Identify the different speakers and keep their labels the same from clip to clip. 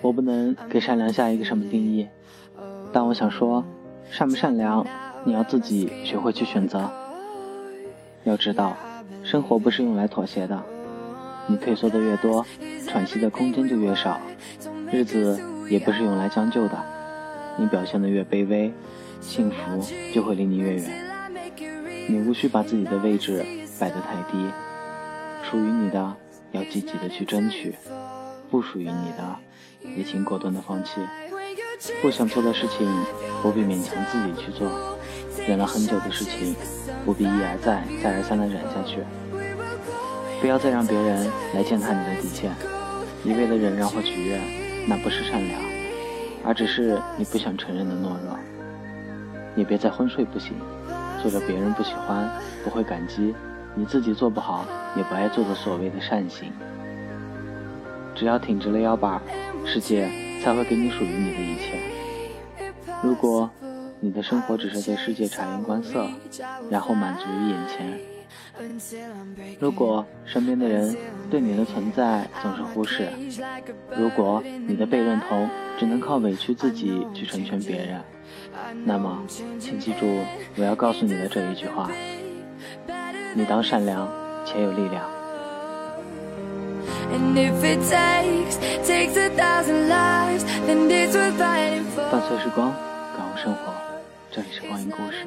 Speaker 1: 我不能给善良下一个什么定义，但我想说，善不善良，你要自己学会去选择。要知道，生活不是用来妥协的，你退缩的越多，喘息的空间就越少；日子也不是用来将就的，你表现的越卑微，幸福就会离你越远。你无需把自己的位置摆得太低，属于你的要积极的去争取，不属于你的。也请果断的放弃，不想做的事情不必勉强自己去做，忍了很久的事情不必一而再再而三的忍下去。不要再让别人来践踏你的底线，一味的忍让或取悦，那不是善良，而只是你不想承认的懦弱。也别再昏睡不醒，做着别人不喜欢、不会感激、你自己做不好也不爱做的所谓的善行。只要挺直了腰板。世界才会给你属于你的一切。如果你的生活只是对世界察言观色，然后满足于眼前；如果身边的人对你的存在总是忽视；如果你的被认同只能靠委屈自己去成全别人，那么，请记住我要告诉你的这一句话：你当善良且有力量。伴随时光，感悟生活。这里是光阴故事。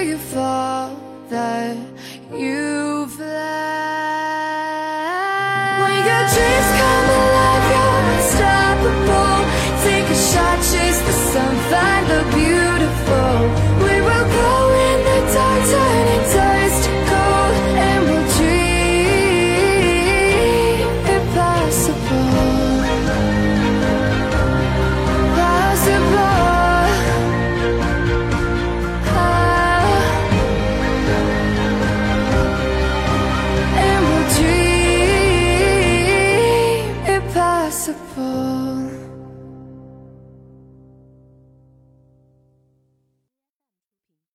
Speaker 2: you thought that you